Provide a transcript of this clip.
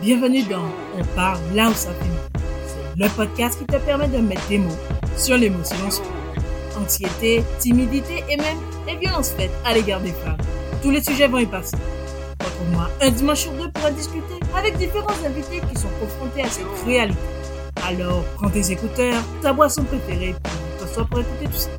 Bienvenue dans On parle là où ça finit. C'est le podcast qui te permet de mettre des mots sur l'émotion anxiété, timidité et même les violences faites à l'égard des femmes. Tous les sujets vont y passer. Retrouve-moi un dimanche sur deux pour en discuter avec différents invités qui sont confrontés à cette réalité. Alors, prends tes écouteurs, ta boisson préférée, puis toi pour écouter tout ça.